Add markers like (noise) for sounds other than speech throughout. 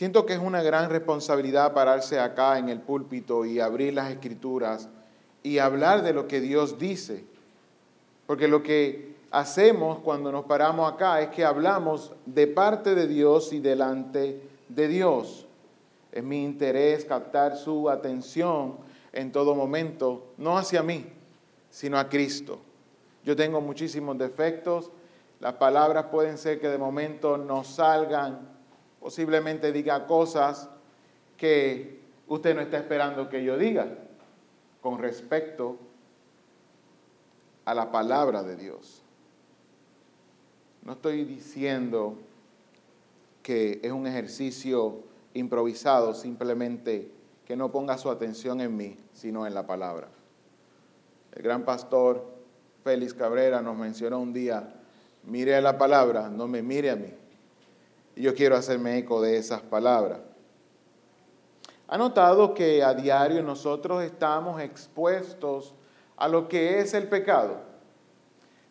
Siento que es una gran responsabilidad pararse acá en el púlpito y abrir las escrituras y hablar de lo que Dios dice. Porque lo que hacemos cuando nos paramos acá es que hablamos de parte de Dios y delante de Dios. Es mi interés captar su atención en todo momento, no hacia mí, sino a Cristo. Yo tengo muchísimos defectos, las palabras pueden ser que de momento no salgan, posiblemente diga cosas que usted no está esperando que yo diga con respecto a la palabra de Dios. No estoy diciendo que es un ejercicio improvisado, simplemente que no ponga su atención en mí, sino en la palabra. El gran pastor Félix Cabrera nos mencionó un día, mire a la palabra, no me mire a mí. Y yo quiero hacerme eco de esas palabras. ¿Ha notado que a diario nosotros estamos expuestos a lo que es el pecado?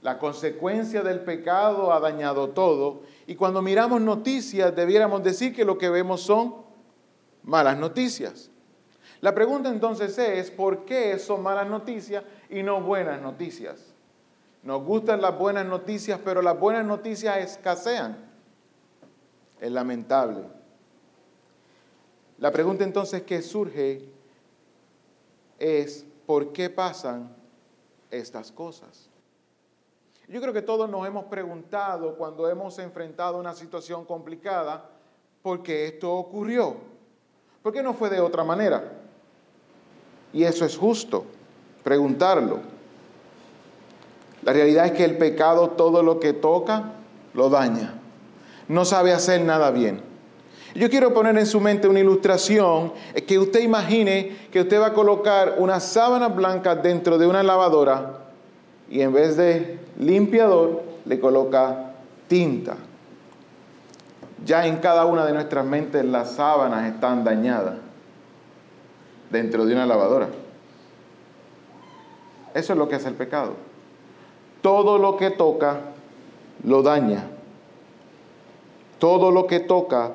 La consecuencia del pecado ha dañado todo y cuando miramos noticias debiéramos decir que lo que vemos son malas noticias. La pregunta entonces es, ¿por qué son malas noticias y no buenas noticias? Nos gustan las buenas noticias, pero las buenas noticias escasean. Es lamentable. La pregunta entonces que surge es, ¿por qué pasan estas cosas? Yo creo que todos nos hemos preguntado cuando hemos enfrentado una situación complicada, ¿por qué esto ocurrió? ¿Por qué no fue de otra manera? Y eso es justo, preguntarlo. La realidad es que el pecado todo lo que toca lo daña. No sabe hacer nada bien. Yo quiero poner en su mente una ilustración que usted imagine que usted va a colocar una sábana blanca dentro de una lavadora y en vez de limpiador le coloca tinta. Ya en cada una de nuestras mentes las sábanas están dañadas dentro de una lavadora. Eso es lo que hace el pecado. Todo lo que toca lo daña. Todo lo que toca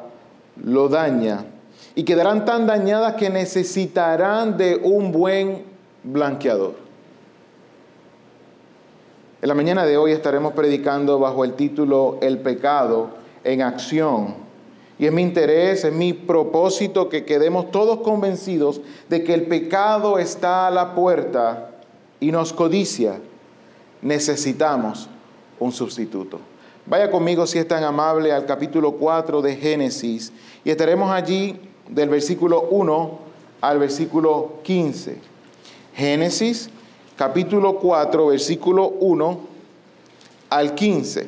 lo daña. Y quedarán tan dañadas que necesitarán de un buen blanqueador. En la mañana de hoy estaremos predicando bajo el título El pecado en acción. Y es mi interés, es mi propósito que quedemos todos convencidos de que el pecado está a la puerta y nos codicia. Necesitamos un sustituto. Vaya conmigo si es tan amable al capítulo 4 de Génesis y estaremos allí del versículo 1 al versículo 15. Génesis capítulo 4 versículo 1 al 15.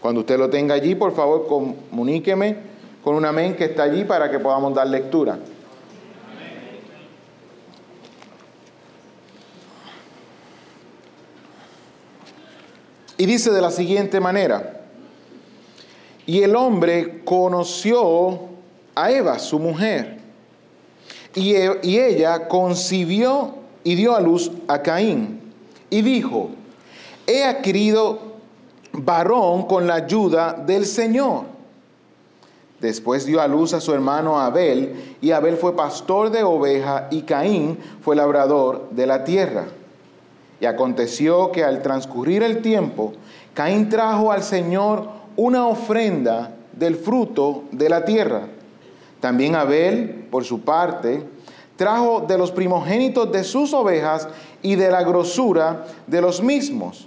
Cuando usted lo tenga allí, por favor, comuníqueme con un amén que está allí para que podamos dar lectura. Y dice de la siguiente manera, y el hombre conoció a Eva, su mujer, y, y ella concibió y dio a luz a Caín, y dijo, he adquirido varón con la ayuda del Señor. Después dio a luz a su hermano Abel, y Abel fue pastor de oveja, y Caín fue labrador de la tierra. Y aconteció que al transcurrir el tiempo, Caín trajo al Señor una ofrenda del fruto de la tierra. También Abel, por su parte, trajo de los primogénitos de sus ovejas y de la grosura de los mismos.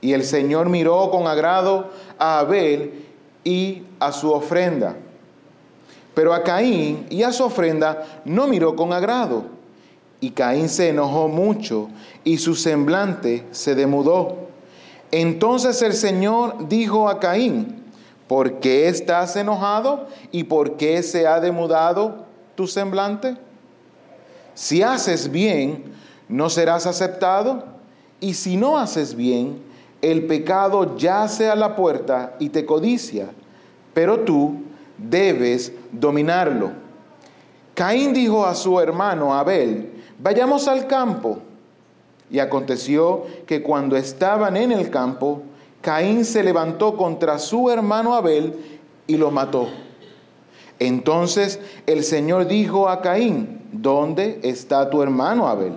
Y el Señor miró con agrado a Abel y a su ofrenda. Pero a Caín y a su ofrenda no miró con agrado. Y Caín se enojó mucho y su semblante se demudó. Entonces el Señor dijo a Caín, ¿por qué estás enojado y por qué se ha demudado tu semblante? Si haces bien, no serás aceptado, y si no haces bien, el pecado yace a la puerta y te codicia, pero tú debes dominarlo. Caín dijo a su hermano Abel, vayamos al campo. Y aconteció que cuando estaban en el campo, Caín se levantó contra su hermano Abel y lo mató. Entonces el Señor dijo a Caín, ¿dónde está tu hermano Abel?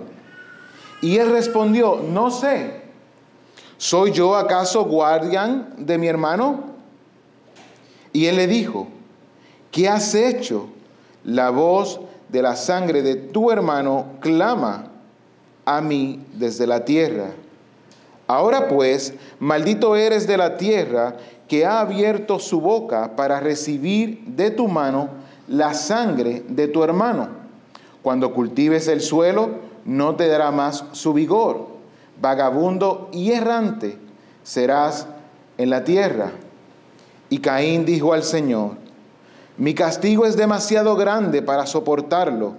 Y él respondió, no sé, ¿soy yo acaso guardián de mi hermano? Y él le dijo, ¿qué has hecho? La voz de la sangre de tu hermano clama a mí desde la tierra. Ahora pues, maldito eres de la tierra que ha abierto su boca para recibir de tu mano la sangre de tu hermano. Cuando cultives el suelo, no te dará más su vigor. Vagabundo y errante serás en la tierra. Y Caín dijo al Señor, mi castigo es demasiado grande para soportarlo.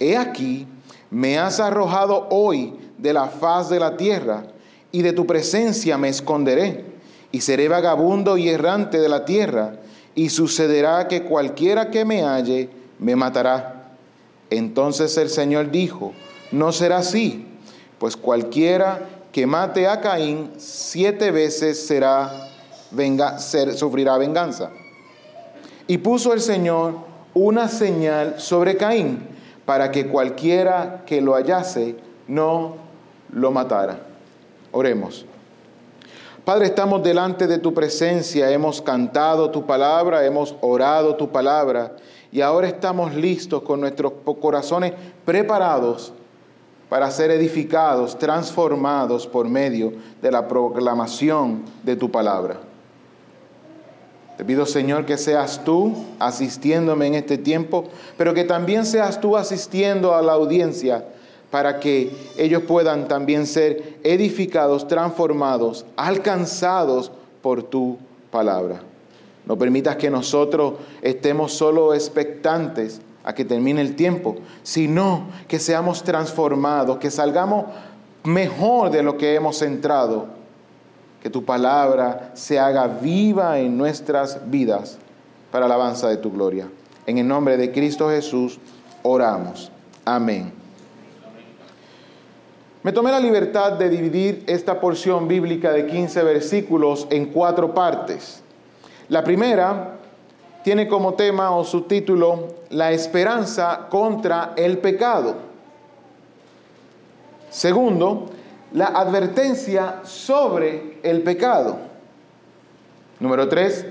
He aquí, me has arrojado hoy de la faz de la tierra, y de tu presencia me esconderé y seré vagabundo y errante de la tierra, y sucederá que cualquiera que me halle me matará. Entonces el Señor dijo, no será así, pues cualquiera que mate a Caín siete veces será venga, sufrirá venganza. Y puso el Señor una señal sobre Caín para que cualquiera que lo hallase no lo matara. Oremos. Padre, estamos delante de tu presencia, hemos cantado tu palabra, hemos orado tu palabra y ahora estamos listos con nuestros corazones preparados para ser edificados, transformados por medio de la proclamación de tu palabra. Te pido, Señor, que seas tú asistiéndome en este tiempo, pero que también seas tú asistiendo a la audiencia para que ellos puedan también ser edificados, transformados, alcanzados por tu palabra. No permitas que nosotros estemos solo expectantes a que termine el tiempo, sino que seamos transformados, que salgamos mejor de lo que hemos entrado, que tu palabra se haga viva en nuestras vidas para la alabanza de tu gloria. En el nombre de Cristo Jesús oramos. Amén. Me tomé la libertad de dividir esta porción bíblica de 15 versículos en cuatro partes. La primera tiene como tema o subtítulo La esperanza contra el pecado. Segundo, la advertencia sobre el pecado. Número tres,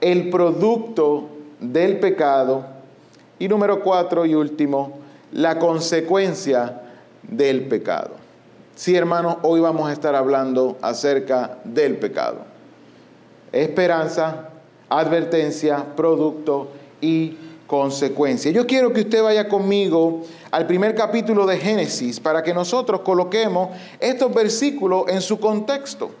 el producto del pecado. Y número cuatro y último, la consecuencia del pecado. Sí, hermanos, hoy vamos a estar hablando acerca del pecado. Esperanza, advertencia, producto y consecuencia. Yo quiero que usted vaya conmigo al primer capítulo de Génesis para que nosotros coloquemos estos versículos en su contexto.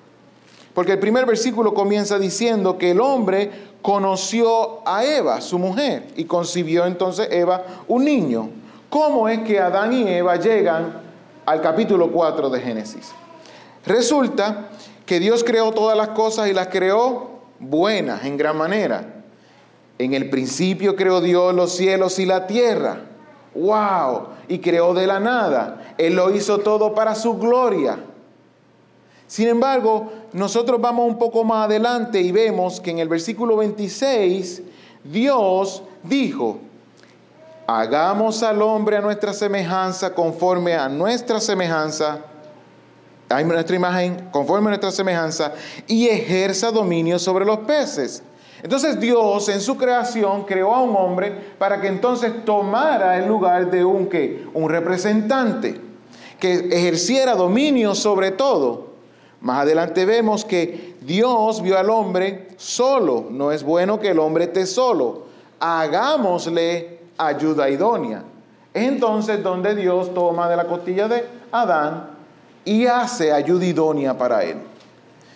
Porque el primer versículo comienza diciendo que el hombre conoció a Eva, su mujer, y concibió entonces Eva un niño. ¿Cómo es que Adán y Eva llegan al capítulo 4 de Génesis? Resulta que Dios creó todas las cosas y las creó buenas en gran manera. En el principio creó Dios los cielos y la tierra. ¡Wow! Y creó de la nada. Él lo hizo todo para su gloria. Sin embargo, nosotros vamos un poco más adelante y vemos que en el versículo 26 Dios dijo, hagamos al hombre a nuestra semejanza, conforme a nuestra semejanza, a nuestra imagen, conforme a nuestra semejanza, y ejerza dominio sobre los peces. Entonces Dios en su creación creó a un hombre para que entonces tomara el lugar de un ¿qué? un representante, que ejerciera dominio sobre todo. Más adelante vemos que Dios vio al hombre solo, no es bueno que el hombre esté solo. Hagámosle ayuda idónea. entonces donde Dios toma de la costilla de Adán y hace ayuda idónea para él.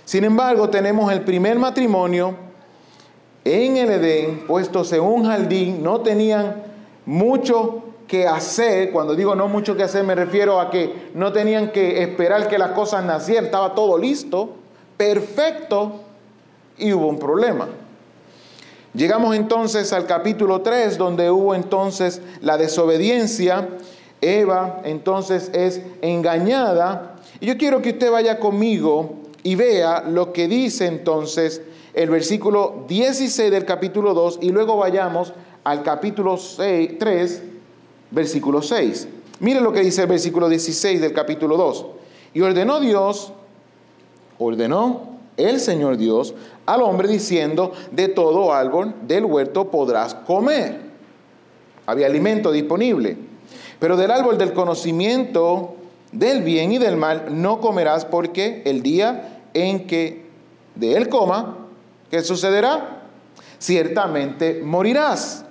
Sin embargo, tenemos el primer matrimonio en el Edén, puestos en un jardín, no tenían mucho que hacer, cuando digo no mucho que hacer me refiero a que no tenían que esperar que las cosas nacieran, estaba todo listo, perfecto, y hubo un problema. Llegamos entonces al capítulo 3, donde hubo entonces la desobediencia. Eva entonces es engañada. Y yo quiero que usted vaya conmigo y vea lo que dice entonces el versículo 16 del capítulo 2 y luego vayamos al capítulo 3, versículo 6. Mire lo que dice el versículo 16 del capítulo 2. Y ordenó Dios, ordenó el Señor Dios al hombre diciendo, de todo árbol del huerto podrás comer. Había alimento disponible. Pero del árbol del conocimiento del bien y del mal no comerás porque el día en que de él coma, ¿qué sucederá? Ciertamente morirás.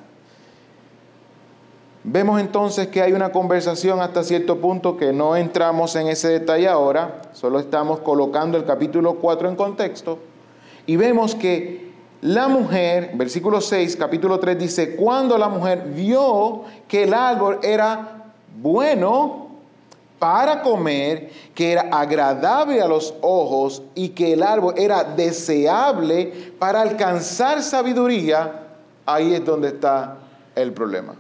Vemos entonces que hay una conversación hasta cierto punto que no entramos en ese detalle ahora, solo estamos colocando el capítulo 4 en contexto, y vemos que la mujer, versículo 6, capítulo 3 dice, cuando la mujer vio que el árbol era bueno para comer, que era agradable a los ojos y que el árbol era deseable para alcanzar sabiduría, ahí es donde está el problema.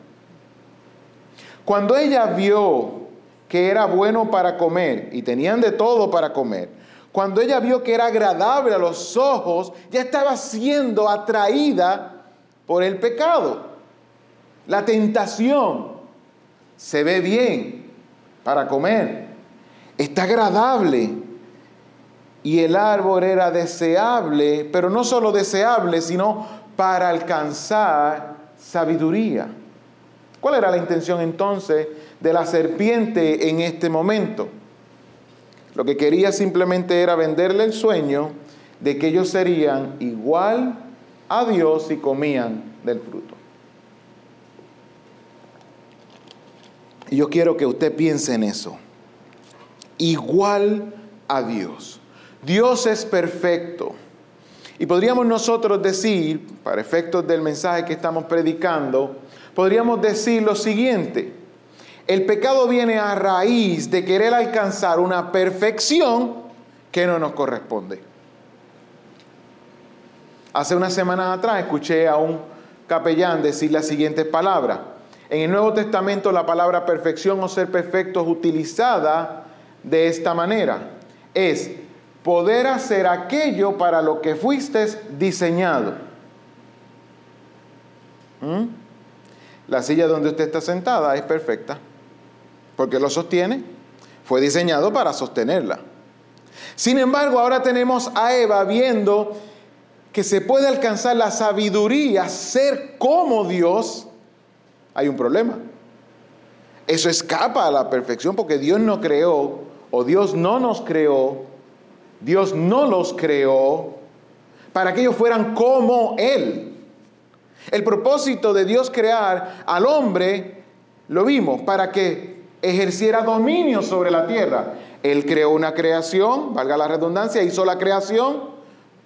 Cuando ella vio que era bueno para comer y tenían de todo para comer, cuando ella vio que era agradable a los ojos, ya estaba siendo atraída por el pecado. La tentación se ve bien para comer, está agradable. Y el árbol era deseable, pero no solo deseable, sino para alcanzar sabiduría. ¿Cuál era la intención entonces de la serpiente en este momento? Lo que quería simplemente era venderle el sueño de que ellos serían igual a Dios si comían del fruto. Y yo quiero que usted piense en eso. Igual a Dios. Dios es perfecto. Y podríamos nosotros decir, para efectos del mensaje que estamos predicando, podríamos decir lo siguiente. El pecado viene a raíz de querer alcanzar una perfección que no nos corresponde. Hace unas semanas atrás escuché a un capellán decir las siguientes palabras. En el Nuevo Testamento la palabra perfección o ser perfecto es utilizada de esta manera. Es poder hacer aquello para lo que fuiste diseñado. ¿Mm? La silla donde usted está sentada es perfecta, porque lo sostiene. Fue diseñado para sostenerla. Sin embargo, ahora tenemos a Eva viendo que se puede alcanzar la sabiduría, ser como Dios. Hay un problema. Eso escapa a la perfección porque Dios no creó, o Dios no nos creó, Dios no los creó para que ellos fueran como Él. El propósito de Dios crear al hombre, lo vimos, para que ejerciera dominio sobre la tierra. Él creó una creación, valga la redundancia, hizo la creación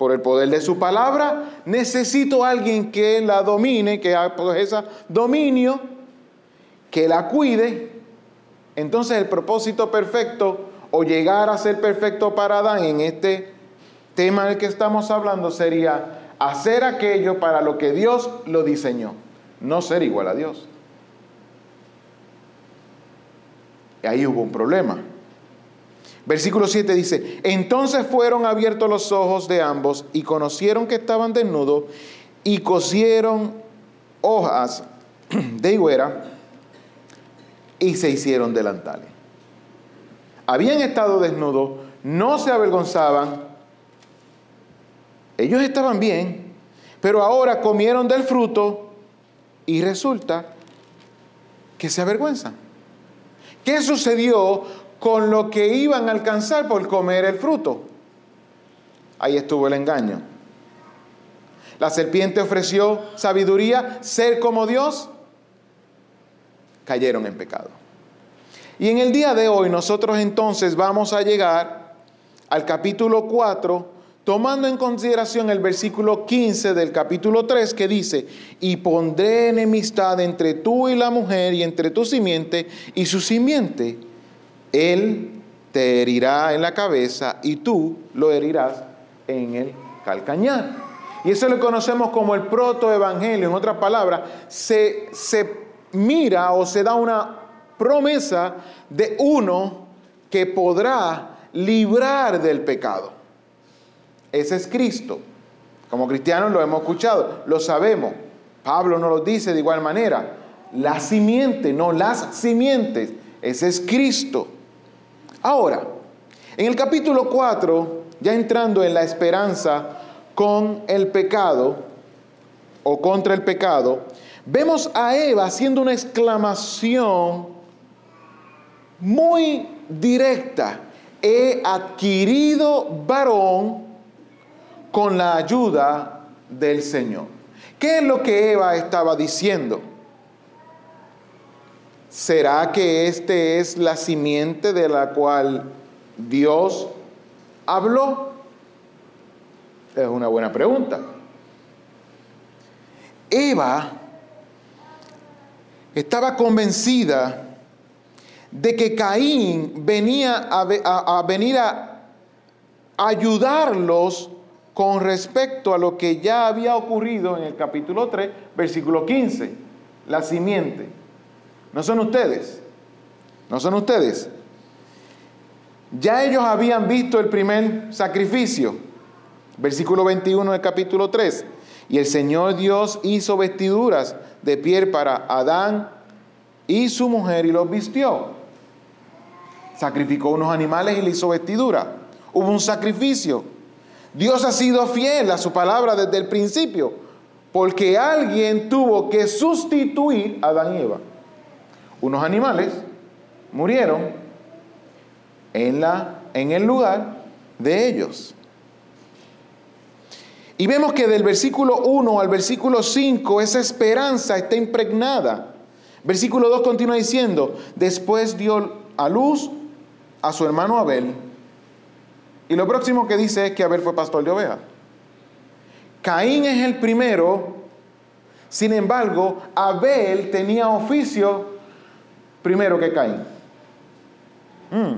por el poder de su palabra. Necesito a alguien que la domine, que ese dominio, que la cuide. Entonces el propósito perfecto o llegar a ser perfecto para Adán en este tema del que estamos hablando sería hacer aquello para lo que Dios lo diseñó, no ser igual a Dios. Y ahí hubo un problema. Versículo 7 dice, entonces fueron abiertos los ojos de ambos y conocieron que estaban desnudos y cosieron hojas de higuera y se hicieron delantales. Habían estado desnudos, no se avergonzaban, ellos estaban bien, pero ahora comieron del fruto y resulta que se avergüenzan. ¿Qué sucedió con lo que iban a alcanzar por comer el fruto? Ahí estuvo el engaño. La serpiente ofreció sabiduría, ser como Dios. Cayeron en pecado. Y en el día de hoy nosotros entonces vamos a llegar al capítulo 4 tomando en consideración el versículo 15 del capítulo 3 que dice, y pondré enemistad entre tú y la mujer y entre tu simiente y su simiente. Él te herirá en la cabeza y tú lo herirás en el calcañar. Y eso lo conocemos como el protoevangelio. En otras palabras, se, se mira o se da una promesa de uno que podrá librar del pecado. Ese es Cristo. Como cristianos lo hemos escuchado, lo sabemos. Pablo nos lo dice de igual manera. La simiente, no las simientes. Ese es Cristo. Ahora, en el capítulo 4, ya entrando en la esperanza con el pecado o contra el pecado, vemos a Eva haciendo una exclamación muy directa. He adquirido varón con la ayuda del Señor. ¿Qué es lo que Eva estaba diciendo? ¿Será que este es la simiente de la cual Dios habló? Es una buena pregunta. Eva estaba convencida de que Caín venía a, venir a ayudarlos con respecto a lo que ya había ocurrido en el capítulo 3, versículo 15, la simiente. No son ustedes, no son ustedes. Ya ellos habían visto el primer sacrificio, versículo 21 del capítulo 3. Y el Señor Dios hizo vestiduras de piel para Adán y su mujer y los vistió. Sacrificó unos animales y le hizo vestidura. Hubo un sacrificio. Dios ha sido fiel a su palabra desde el principio, porque alguien tuvo que sustituir a Adán y Eva. Unos animales murieron en, la, en el lugar de ellos. Y vemos que del versículo 1 al versículo 5 esa esperanza está impregnada. Versículo 2 continúa diciendo, después dio a luz a su hermano Abel y lo próximo que dice es que Abel fue pastor de ovejas. Caín es el primero, sin embargo, Abel tenía oficio primero que Caín. Mm.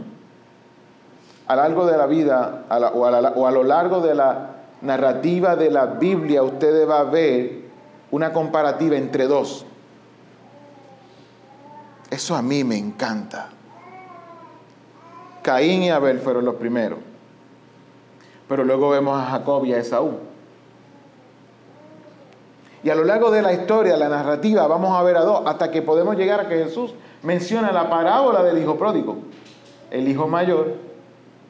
A lo largo de la vida, o, a lo largo de la narrativa de la Biblia, usted va a ver una comparativa entre dos. Eso a mí me encanta. Caín y Abel fueron los primeros. Pero luego vemos a Jacob y a Esaú. Y a lo largo de la historia, la narrativa, vamos a ver a dos, hasta que podemos llegar a que Jesús menciona la parábola del hijo pródigo. El hijo mayor,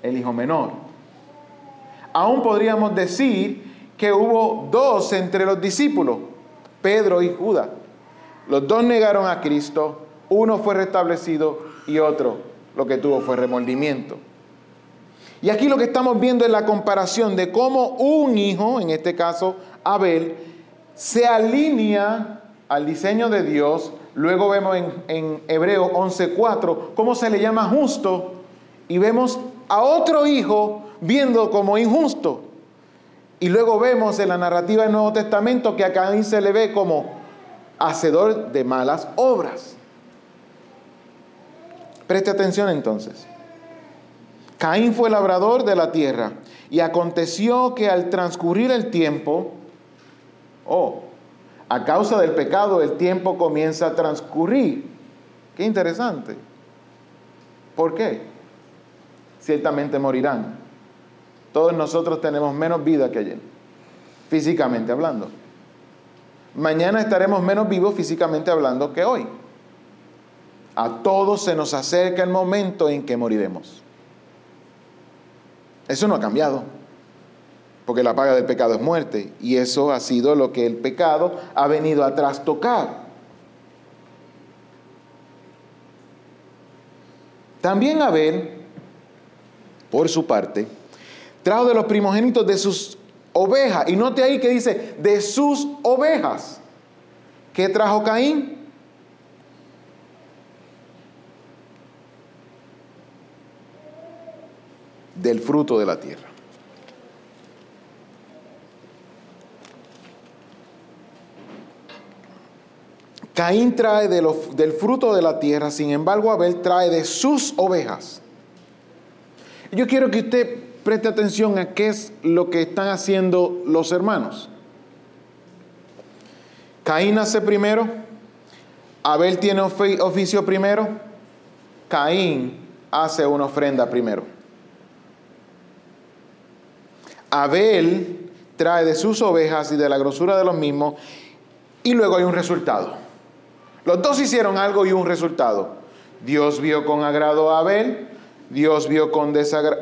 el hijo menor. Aún podríamos decir que hubo dos entre los discípulos, Pedro y Judas. Los dos negaron a Cristo, uno fue restablecido y otro lo que tuvo fue remordimiento. Y aquí lo que estamos viendo es la comparación de cómo un hijo, en este caso Abel, se alinea al diseño de Dios. Luego vemos en, en Hebreo 11.4 cómo se le llama justo y vemos a otro hijo viendo como injusto. Y luego vemos en la narrativa del Nuevo Testamento que a Caín se le ve como hacedor de malas obras. Preste atención entonces. Caín fue labrador de la tierra y aconteció que al transcurrir el tiempo, oh, a causa del pecado el tiempo comienza a transcurrir. Qué interesante. ¿Por qué? Ciertamente morirán. Todos nosotros tenemos menos vida que ayer, físicamente hablando. Mañana estaremos menos vivos físicamente hablando que hoy. A todos se nos acerca el momento en que moriremos. Eso no ha cambiado, porque la paga del pecado es muerte, y eso ha sido lo que el pecado ha venido a trastocar. También Abel, por su parte, trajo de los primogénitos de sus ovejas, y note ahí que dice, de sus ovejas. ¿Qué trajo Caín? del fruto de la tierra. Caín trae del fruto de la tierra, sin embargo Abel trae de sus ovejas. Yo quiero que usted preste atención a qué es lo que están haciendo los hermanos. Caín nace primero, Abel tiene oficio primero, Caín hace una ofrenda primero. Abel trae de sus ovejas y de la grosura de los mismos y luego hay un resultado. Los dos hicieron algo y un resultado. Dios vio con agrado a Abel, Dios vio con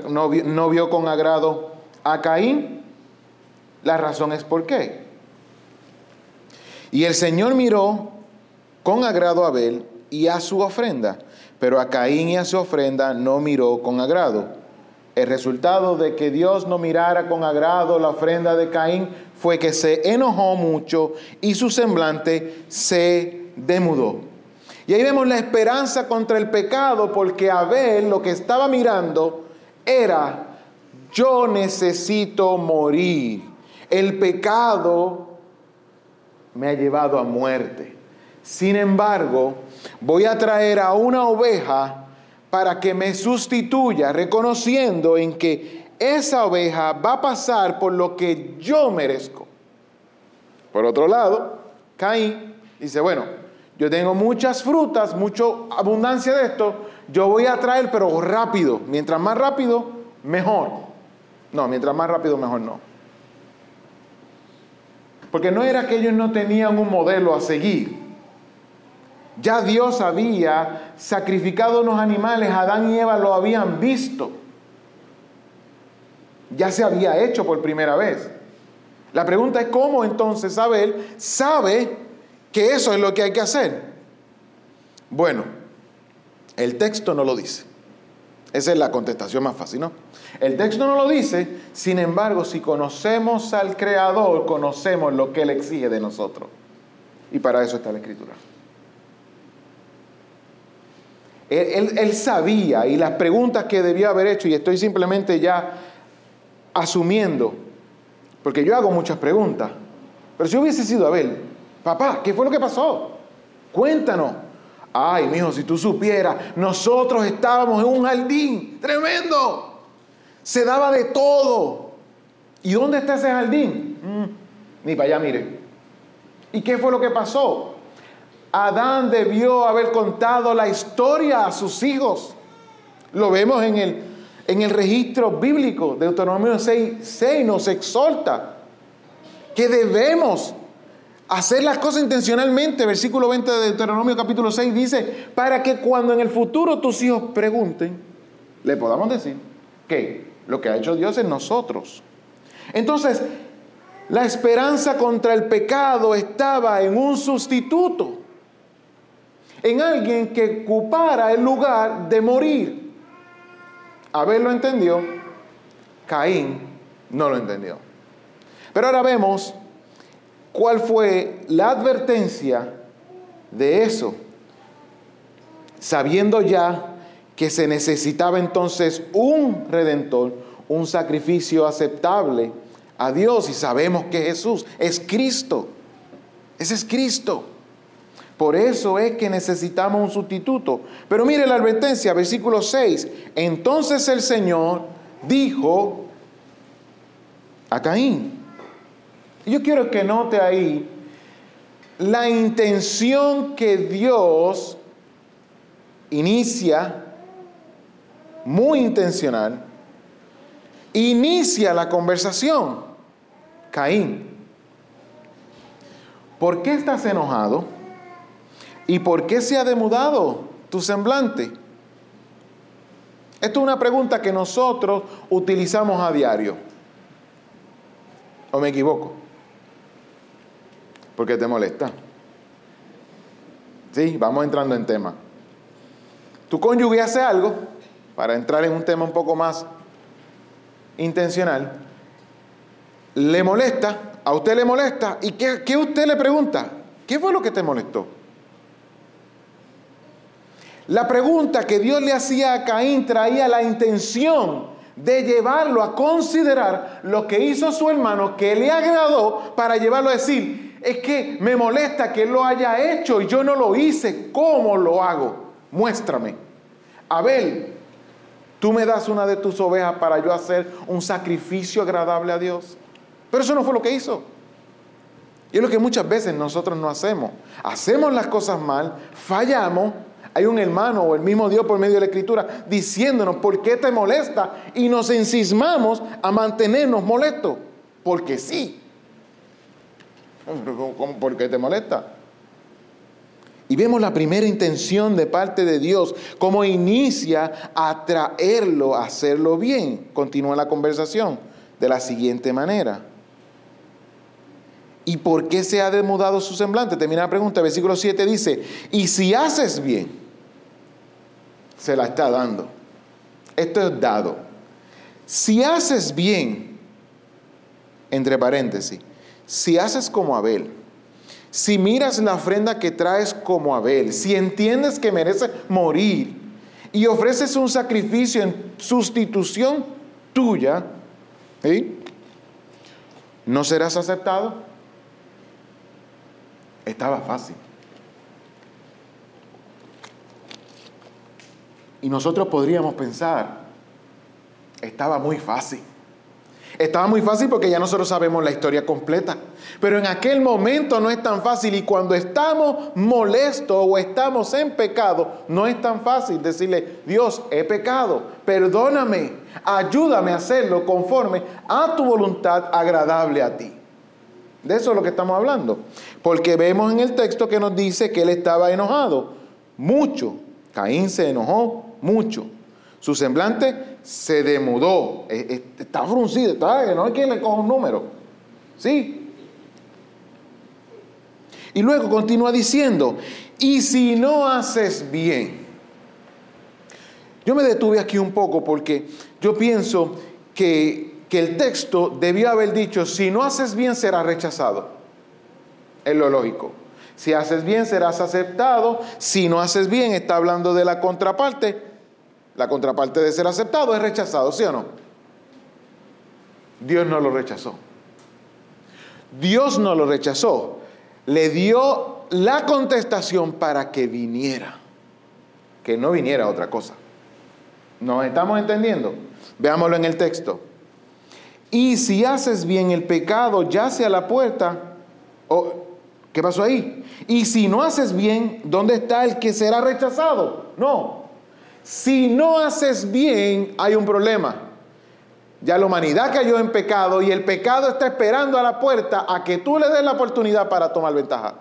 no, no vio con agrado a Caín. La razón es por qué. Y el Señor miró con agrado a Abel y a su ofrenda, pero a Caín y a su ofrenda no miró con agrado. El resultado de que Dios no mirara con agrado la ofrenda de Caín fue que se enojó mucho y su semblante se demudó. Y ahí vemos la esperanza contra el pecado porque Abel lo que estaba mirando era, yo necesito morir. El pecado me ha llevado a muerte. Sin embargo, voy a traer a una oveja para que me sustituya, reconociendo en que esa oveja va a pasar por lo que yo merezco. Por otro lado, Caín dice, bueno, yo tengo muchas frutas, mucha abundancia de esto, yo voy a traer, pero rápido. Mientras más rápido, mejor. No, mientras más rápido, mejor no. Porque no era que ellos no tenían un modelo a seguir. Ya Dios había sacrificado unos animales, Adán y Eva lo habían visto. Ya se había hecho por primera vez. La pregunta es cómo entonces Abel sabe que eso es lo que hay que hacer. Bueno, el texto no lo dice. Esa es la contestación más fácil, ¿no? El texto no lo dice, sin embargo, si conocemos al Creador, conocemos lo que Él exige de nosotros. Y para eso está la Escritura. Él, sabía y las preguntas que debía haber hecho, y estoy simplemente ya asumiendo, porque yo hago muchas preguntas, pero si hubiese sido Abel, papá, ¿qué fue lo que pasó? Cuéntanos. Ay, mijo, si tú supieras, nosotros estábamos en un jardín tremendo. Se daba de todo. ¿Y dónde está ese jardín? Mm, ni para allá, mire. ¿Y qué fue lo que pasó? Adán debió haber contado la historia a sus hijos. Lo vemos en el, en el registro bíblico. Deuteronomio 6, 6 nos exhorta que debemos hacer las cosas intencionalmente. Versículo 20 de Deuteronomio capítulo 6 dice, para que cuando en el futuro tus hijos pregunten, le podamos decir que lo que ha hecho Dios en nosotros. Entonces, la esperanza contra el pecado estaba en un sustituto en alguien que ocupara el lugar de morir. Abel lo entendió, Caín no lo entendió. Pero ahora vemos cuál fue la advertencia de eso, sabiendo ya que se necesitaba entonces un redentor, un sacrificio aceptable a Dios y sabemos que Jesús es Cristo. Ese es Cristo. Por eso es que necesitamos un sustituto. Pero mire la advertencia, versículo 6. Entonces el Señor dijo a Caín. Yo quiero que note ahí la intención que Dios inicia, muy intencional, inicia la conversación. Caín, ¿por qué estás enojado? ¿Y por qué se ha demudado tu semblante? Esto es una pregunta que nosotros utilizamos a diario. ¿O me equivoco? ¿Por qué te molesta? Sí, vamos entrando en tema. Tu cónyuge hace algo, para entrar en un tema un poco más intencional, le molesta, a usted le molesta, ¿y qué, qué usted le pregunta? ¿Qué fue lo que te molestó? La pregunta que Dios le hacía a Caín traía la intención de llevarlo a considerar lo que hizo su hermano que le agradó para llevarlo a decir, es que me molesta que él lo haya hecho y yo no lo hice, ¿cómo lo hago? Muéstrame. Abel, tú me das una de tus ovejas para yo hacer un sacrificio agradable a Dios. Pero eso no fue lo que hizo. Y es lo que muchas veces nosotros no hacemos. Hacemos las cosas mal, fallamos hay un hermano o el mismo Dios por medio de la Escritura diciéndonos por qué te molesta y nos encismamos a mantenernos molestos, porque sí. ¿Por qué te molesta? Y vemos la primera intención de parte de Dios, cómo inicia a traerlo a hacerlo bien. Continúa la conversación de la siguiente manera. ¿Y por qué se ha demudado su semblante? Termina la pregunta. Versículo 7 dice, y si haces bien, se la está dando. Esto es dado. Si haces bien, entre paréntesis, si haces como Abel, si miras la ofrenda que traes como Abel, si entiendes que mereces morir y ofreces un sacrificio en sustitución tuya, ¿no serás aceptado? Estaba fácil. Y nosotros podríamos pensar, estaba muy fácil. Estaba muy fácil porque ya nosotros sabemos la historia completa. Pero en aquel momento no es tan fácil y cuando estamos molestos o estamos en pecado, no es tan fácil decirle, Dios, he pecado, perdóname, ayúdame a hacerlo conforme a tu voluntad agradable a ti. De eso es lo que estamos hablando. Porque vemos en el texto que nos dice que él estaba enojado, mucho. Caín se enojó mucho. Su semblante se demudó, e, e, está fruncido, está, no hay quien le coja un número. ¿Sí? Y luego continúa diciendo, y si no haces bien. Yo me detuve aquí un poco porque yo pienso que que el texto debió haber dicho, si no haces bien serás rechazado. Es lo lógico. Si haces bien serás aceptado. Si no haces bien está hablando de la contraparte. La contraparte de ser aceptado es rechazado, ¿sí o no? Dios no lo rechazó. Dios no lo rechazó. Le dio la contestación para que viniera. Que no viniera otra cosa. ¿Nos estamos entendiendo? Veámoslo en el texto. Y si haces bien el pecado, yace a la puerta. ¿Qué pasó ahí? Y si no haces bien, ¿dónde está el que será rechazado? No. Si no haces bien, hay un problema. Ya la humanidad cayó en pecado y el pecado está esperando a la puerta a que tú le des la oportunidad para tomar ventaja.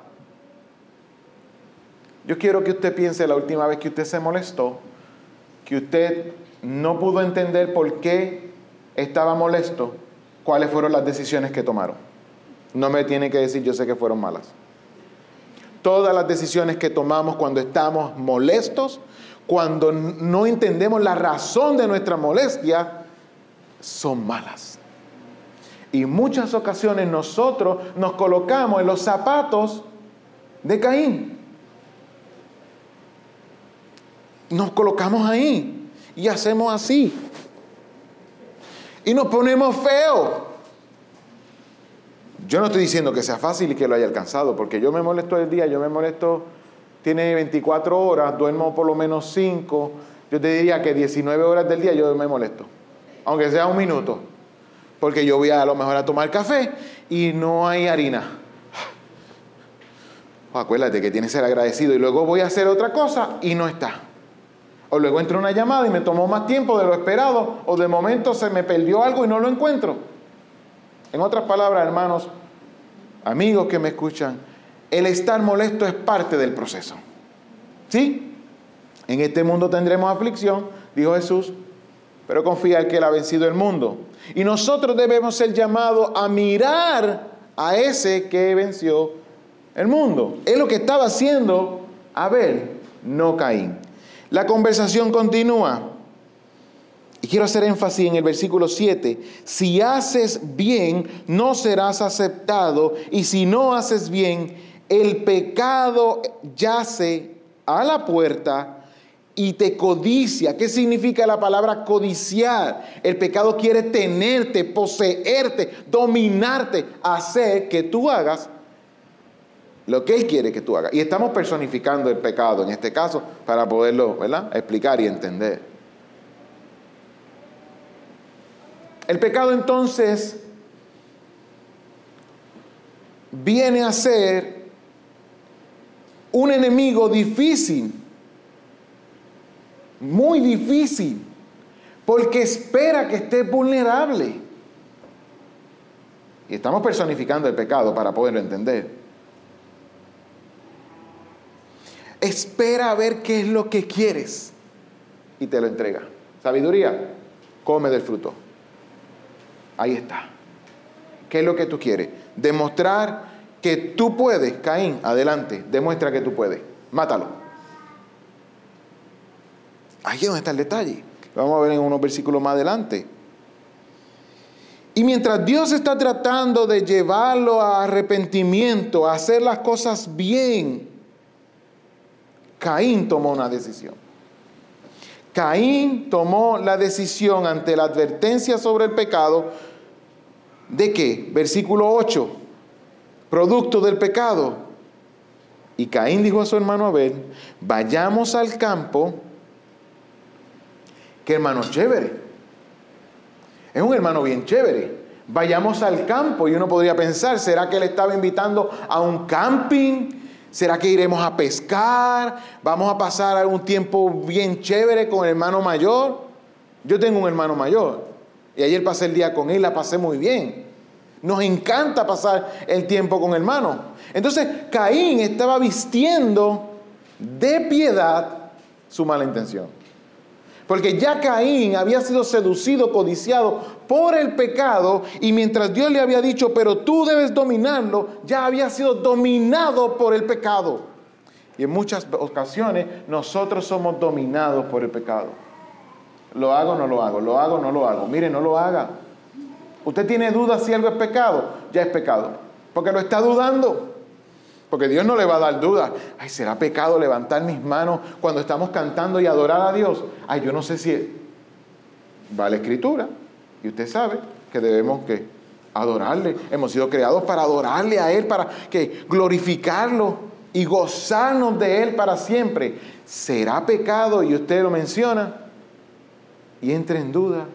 Yo quiero que usted piense la última vez que usted se molestó, que usted no pudo entender por qué estaba molesto, cuáles fueron las decisiones que tomaron. No me tiene que decir, yo sé que fueron malas. Todas las decisiones que tomamos cuando estamos molestos, cuando no entendemos la razón de nuestra molestia, son malas. Y muchas ocasiones nosotros nos colocamos en los zapatos de Caín. Nos colocamos ahí y hacemos así y nos ponemos feos. Yo no estoy diciendo que sea fácil y que lo haya alcanzado, porque yo me molesto el día, yo me molesto, tiene 24 horas, duermo por lo menos 5, yo te diría que 19 horas del día yo me molesto, aunque sea un minuto, porque yo voy a, lo mejor a tomar café y no hay harina. acuérdate que tienes que ser agradecido y luego voy a hacer otra cosa y no está. O luego entró una llamada y me tomó más tiempo de lo esperado, o de momento se me perdió algo y no lo encuentro. En otras palabras, hermanos, amigos que me escuchan, el estar molesto es parte del proceso. ¿Sí? En este mundo tendremos aflicción, dijo Jesús, pero confía en que él ha vencido el mundo. Y nosotros debemos ser llamados a mirar a ese que venció el mundo. Es lo que estaba haciendo Abel, no Caín. La conversación continúa. Y quiero hacer énfasis en el versículo 7. Si haces bien, no serás aceptado. Y si no haces bien, el pecado yace a la puerta y te codicia. ¿Qué significa la palabra codiciar? El pecado quiere tenerte, poseerte, dominarte, hacer que tú hagas lo que Él quiere que tú hagas. Y estamos personificando el pecado en este caso para poderlo explicar y entender. El pecado entonces viene a ser un enemigo difícil, muy difícil, porque espera que estés vulnerable. Y estamos personificando el pecado para poderlo entender. Espera a ver qué es lo que quieres y te lo entrega. Sabiduría, come del fruto. Ahí está. ¿Qué es lo que tú quieres? Demostrar que tú puedes. Caín, adelante, demuestra que tú puedes. Mátalo. Ahí es donde está el detalle. Lo vamos a ver en unos versículos más adelante. Y mientras Dios está tratando de llevarlo a arrepentimiento, a hacer las cosas bien, Caín tomó una decisión. Caín tomó la decisión ante la advertencia sobre el pecado de que, versículo 8, producto del pecado. Y Caín dijo a su hermano Abel, vayamos al campo, que hermano chévere. Es un hermano bien chévere. Vayamos al campo y uno podría pensar, ¿será que él estaba invitando a un camping? ¿Será que iremos a pescar? ¿Vamos a pasar algún tiempo bien chévere con el hermano mayor? Yo tengo un hermano mayor y ayer pasé el día con él, la pasé muy bien. Nos encanta pasar el tiempo con hermano. Entonces Caín estaba vistiendo de piedad su mala intención. Porque ya Caín había sido seducido, codiciado por el pecado y mientras Dios le había dicho, pero tú debes dominarlo, ya había sido dominado por el pecado. Y en muchas ocasiones nosotros somos dominados por el pecado. ¿Lo hago no lo hago? ¿Lo hago no lo hago? Mire, no lo haga. Usted tiene dudas si algo es pecado, ya es pecado. Porque lo está dudando. Porque Dios no le va a dar duda. Ay, ¿será pecado levantar mis manos cuando estamos cantando y adorar a Dios? Ay, yo no sé si va a la escritura. Y usted sabe que debemos que adorarle. Hemos sido creados para adorarle a Él, para que glorificarlo y gozarnos de Él para siempre. ¿Será pecado? Y usted lo menciona y entra en duda.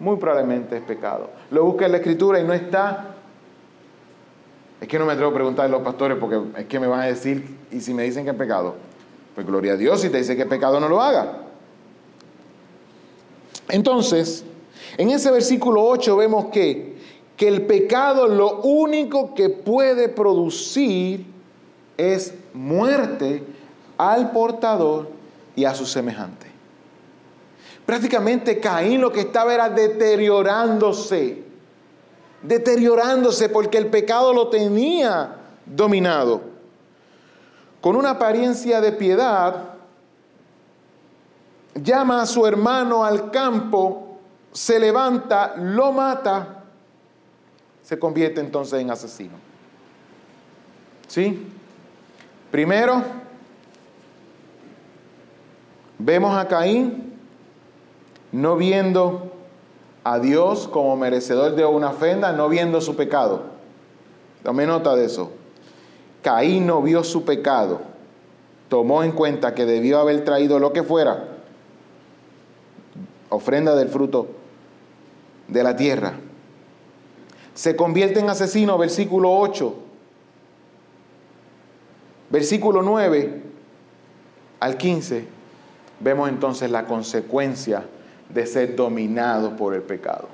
Muy probablemente es pecado. Lo busca en la escritura y no está es que no me atrevo a preguntar a los pastores porque es que me van a decir, y si me dicen que es pecado, pues gloria a Dios, si te dice que es pecado, no lo haga. Entonces, en ese versículo 8 vemos que, que el pecado lo único que puede producir es muerte al portador y a su semejante. Prácticamente Caín lo que estaba era deteriorándose deteriorándose porque el pecado lo tenía dominado. Con una apariencia de piedad, llama a su hermano al campo, se levanta, lo mata, se convierte entonces en asesino. ¿Sí? Primero, vemos a Caín no viendo a Dios como merecedor de una ofrenda, no viendo su pecado. Tome nota de eso. Caín no vio su pecado, tomó en cuenta que debió haber traído lo que fuera, ofrenda del fruto de la tierra. Se convierte en asesino, versículo 8. Versículo 9 al 15, vemos entonces la consecuencia de ser dominado por el pecado.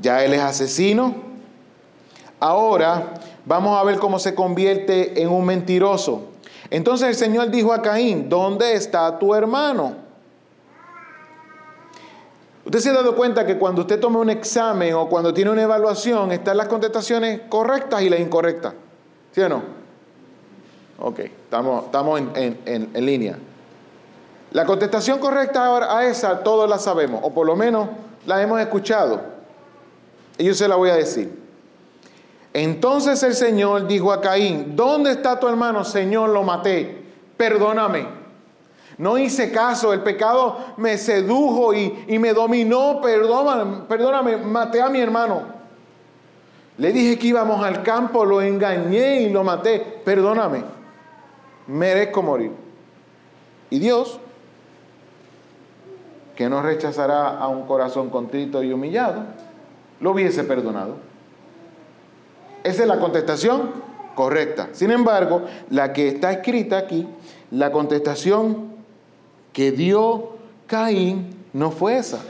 Ya él es asesino. Ahora vamos a ver cómo se convierte en un mentiroso. Entonces el Señor dijo a Caín, ¿dónde está tu hermano? Usted se ha dado cuenta que cuando usted toma un examen o cuando tiene una evaluación, están las contestaciones correctas y las incorrectas. ¿Sí o no? Ok, estamos, estamos en, en línea. La contestación correcta a esa todos la sabemos, o por lo menos la hemos escuchado. Y yo se la voy a decir. Entonces el Señor dijo a Caín, ¿dónde está tu hermano? Señor, lo maté, perdóname. No hice caso, el pecado me sedujo y, me dominó, perdóname, perdóname, maté a mi hermano. Le dije que íbamos al campo, lo engañé y lo maté, perdóname, merezco morir. Y Dios que no rechazará a un corazón contrito y humillado, lo hubiese perdonado. Esa es la contestación correcta. Sin embargo, la que está escrita aquí, la contestación que dio Caín no fue esa.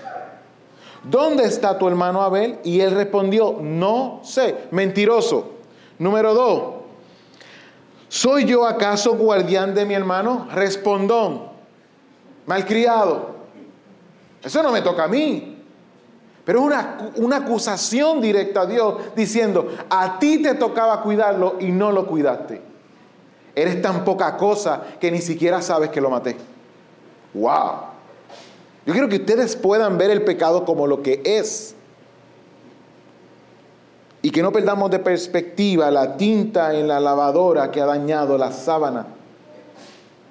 ¿dónde está tu hermano Abel? Y él respondió, no sé, mentiroso. Número dos, ¿soy yo acaso guardián de mi hermano? Respondón, malcriado. Eso no me toca a mí. Pero es una, una, acusación directa a Dios diciendo, a ti te tocaba cuidarlo y no lo cuidaste. Eres tan poca cosa que ni siquiera sabes que lo maté. ¡Wow! Yo quiero que ustedes puedan ver el pecado como lo que es. Y que no perdamos de perspectiva la tinta en la lavadora que ha dañado la sábana.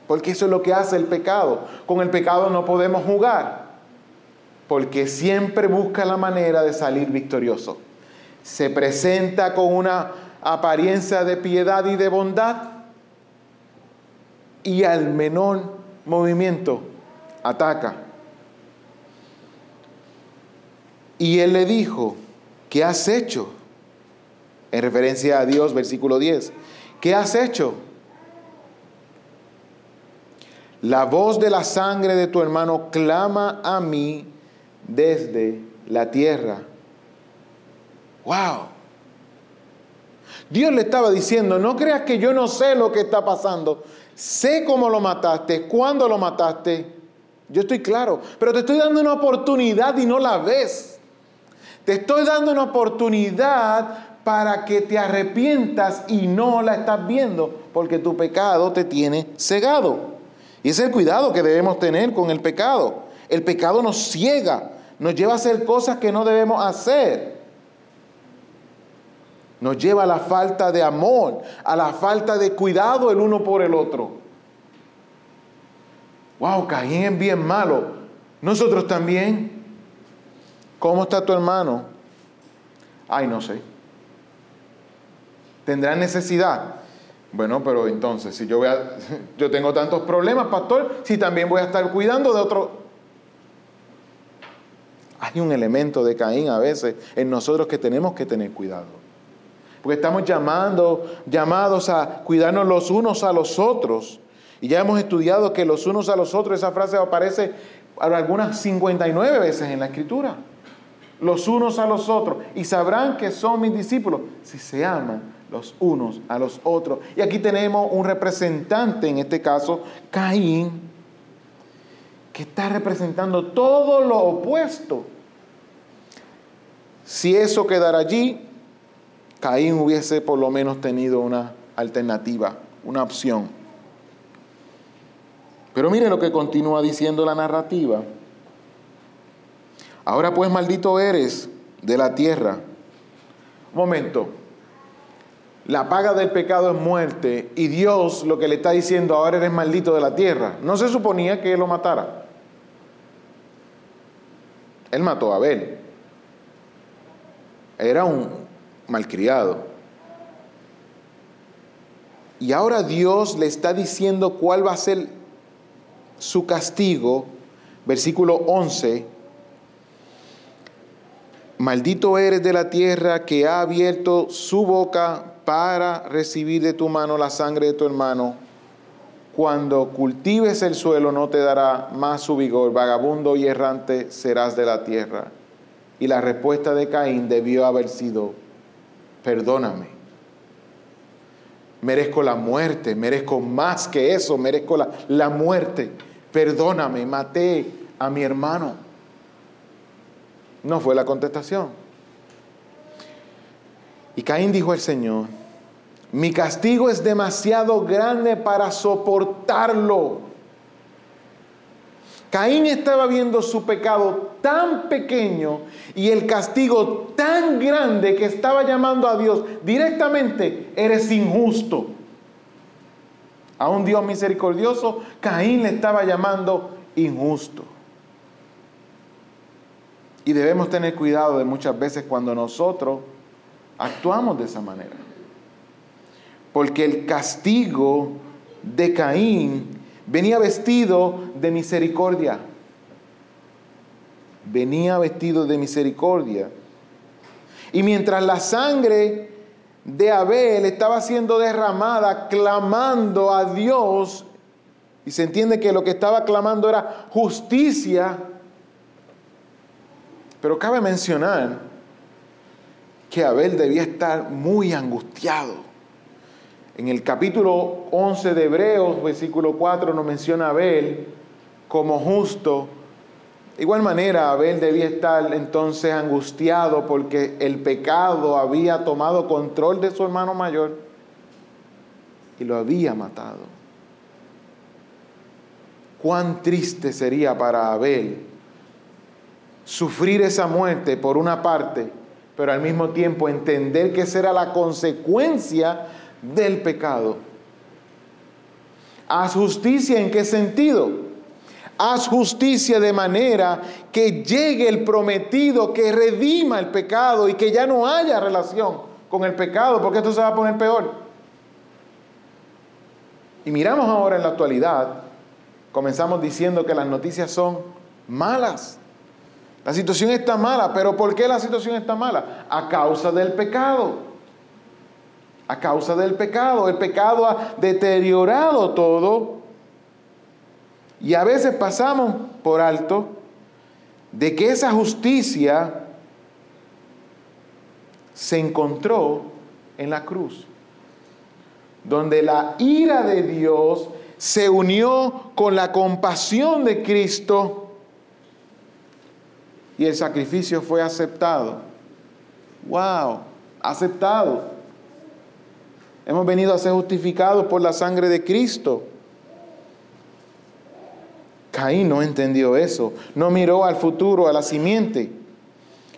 Porque eso es lo que hace el pecado. Con el pecado no podemos jugar. Porque siempre busca la manera de salir victorioso. Se presenta con una apariencia de piedad y de bondad. Y al menor movimiento ataca. Y él le dijo, ¿qué has hecho? En referencia a Dios, versículo 10. ¿Qué has hecho? La voz de la sangre de tu hermano clama a mí desde la tierra. ¡Wow! Dios le estaba diciendo, no creas que yo no sé lo que está pasando. Sé cómo lo mataste, cuándo lo mataste. Yo estoy claro, pero te estoy dando una oportunidad y no la ves. Te estoy dando una oportunidad para que te arrepientas y no la estás viendo, porque tu pecado te tiene cegado. Y ese es el cuidado que debemos tener con el pecado. El pecado nos ciega, nos lleva a hacer cosas que no debemos hacer. Nos lleva a la falta de amor, a la falta de cuidado el uno por el otro. Wow, Caín es bien malo. Nosotros también. ¿Cómo está tu hermano? Ay, no sé. ¿Tendrá necesidad? Bueno, pero entonces, si yo, voy a, (laughs) yo tengo tantos problemas, pastor, si también voy a estar cuidando de otro... Hay un elemento de Caín a veces en nosotros que tenemos que tener cuidado. Porque estamos llamando, llamados a cuidarnos los unos a los otros. Y ya hemos estudiado que los unos a los otros, esa frase aparece algunas 59 veces en la escritura los unos a los otros y sabrán que son mis discípulos si se aman los unos a los otros. Y aquí tenemos un representante, en este caso Caín, que está representando todo lo opuesto. Si eso quedara allí, Caín hubiese por lo menos tenido una alternativa, una opción. Pero mire lo que continúa diciendo la narrativa. Ahora pues maldito eres de la tierra. Un momento. La paga del pecado es muerte y Dios lo que le está diciendo ahora eres maldito de la tierra. No se suponía que él lo matara. Él mató a Abel. Era un malcriado. Y ahora Dios le está diciendo cuál va a ser su castigo. Versículo 11 Maldito eres de la tierra que ha abierto su boca para recibir de tu mano la sangre de tu hermano. Cuando cultives el suelo no te dará más su vigor, vagabundo y errante serás de la tierra. Y la respuesta de Caín debió haber sido, perdóname. Merezco la muerte, merezco más que eso, merezco la, la muerte. Perdóname, maté a mi hermano. No fue la contestación. Y Caín dijo al Señor, mi castigo es demasiado grande para soportarlo. Caín estaba viendo su pecado tan pequeño y el castigo tan grande que estaba llamando a Dios directamente, eres injusto. A un Dios misericordioso, Caín le estaba llamando injusto. Y debemos tener cuidado de muchas veces cuando nosotros actuamos de esa manera. Porque el castigo de Caín venía vestido de misericordia. Venía vestido de misericordia. Y mientras la sangre de Abel estaba siendo derramada, clamando a Dios, y se entiende que lo que estaba clamando era justicia, Pero cabe mencionar que Abel debía estar muy angustiado. En el capítulo 11 de Hebreos, versículo 4, nos menciona a Abel como justo. De igual manera, Abel debía estar entonces angustiado porque el pecado había tomado control de su hermano mayor y lo había matado. Cuán triste sería para Abel sufrir esa muerte por una parte, pero al mismo tiempo entender que esa era la consecuencia del pecado. Haz justicia en qué sentido? Haz justicia de manera que llegue el prometido que redima el pecado y que ya no haya relación con el pecado, porque esto se va a poner peor. Y miramos ahora en la actualidad, comenzamos diciendo que las noticias son malas. La situación está mala, pero ¿por qué la situación está mala? A causa del pecado. A causa del pecado. El pecado ha deteriorado todo. Y a veces pasamos por alto de que esa justicia se encontró en la cruz, donde la ira de Dios se unió con la compasión de Cristo y el sacrificio fue aceptado. ¡Wow! Aceptado. Hemos venido a ser justificados por la sangre de Cristo. Caín no entendió eso, no miró al futuro, a la simiente.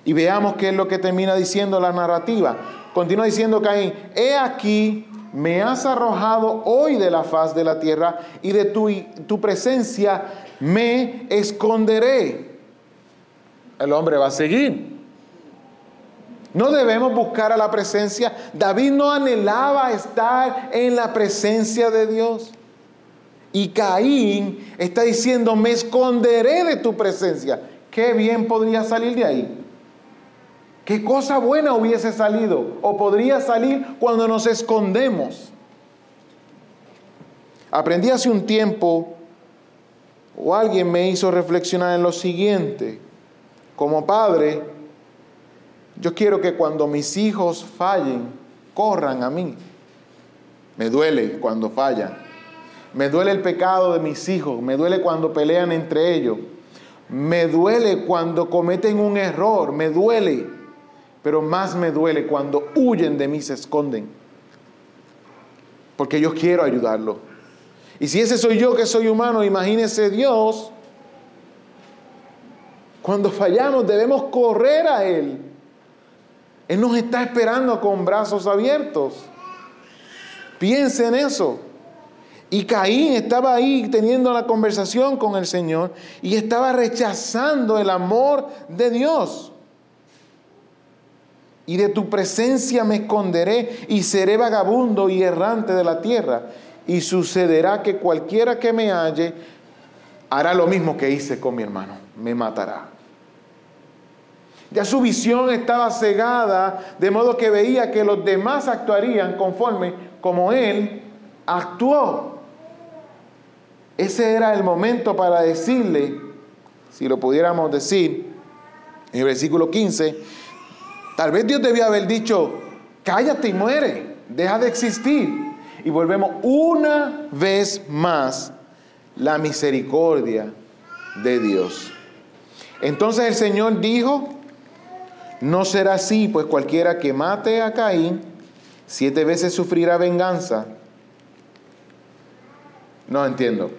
Y veamos qué es lo que termina diciendo la narrativa. Continúa diciendo Caín, he aquí, me has arrojado hoy de la faz de la tierra y de tu, tu presencia me esconderé el hombre va a seguir. No debemos buscar a la presencia. David no anhelaba estar en la presencia de Dios. Y Caín está diciendo, me esconderé de tu presencia. Qué bien podría salir de ahí. Qué cosa buena hubiese salido o podría salir cuando nos escondemos. Aprendí hace un tiempo, o alguien me hizo reflexionar en lo siguiente. Como padre, yo quiero que cuando mis hijos fallen, corran a mí. Me duele cuando fallan. Me duele el pecado de mis hijos. Me duele cuando pelean entre ellos. Me duele cuando cometen un error. Me duele. Pero más me duele cuando huyen de mí, se esconden. Porque yo quiero ayudarlo. Y si ese soy yo que soy humano, imagínese Dios cuando fallamos debemos correr a Él. Él nos está esperando con brazos abiertos. Piense en eso. Y Caín estaba ahí teniendo la conversación con el Señor y estaba rechazando el amor de Dios. Y de tu presencia me esconderé y seré vagabundo y errante de la tierra. Y sucederá que cualquiera que me halle hará lo mismo que hice con mi hermano, me matará. Ya su visión estaba cegada, de modo que veía que los demás actuarían conforme como él actuó. Ese era el momento para decirle, si lo pudiéramos decir, en el versículo 15, tal vez Dios debía haber dicho, cállate y muere, deja de existir. Y volvemos una vez más la misericordia de Dios. Entonces el Señor dijo, no será así, pues cualquiera que mate a Caín, siete veces sufrirá venganza. No entiendo.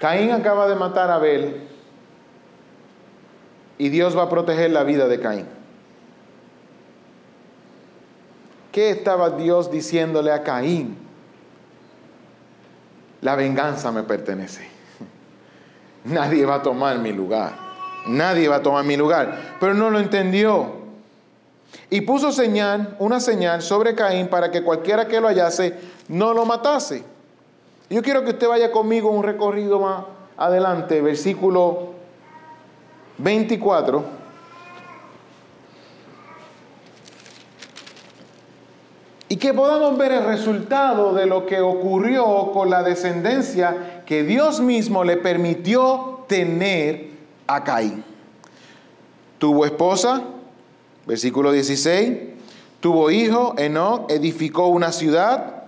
Caín acaba de matar a Abel y Dios va a proteger la vida de Caín. ¿Qué estaba Dios diciéndole a Caín? La venganza me pertenece. (laughs) Nadie va a tomar mi lugar. Nadie va a tomar mi lugar. Pero no lo entendió. Y puso señal, una señal sobre Caín para que cualquiera que lo hallase no lo matase. Yo quiero que usted vaya conmigo un recorrido más adelante, versículo 24. Y que podamos ver el resultado de lo que ocurrió con la descendencia que Dios mismo le permitió tener a tuvo esposa, versículo 16, tuvo hijo, Enoch edificó una ciudad,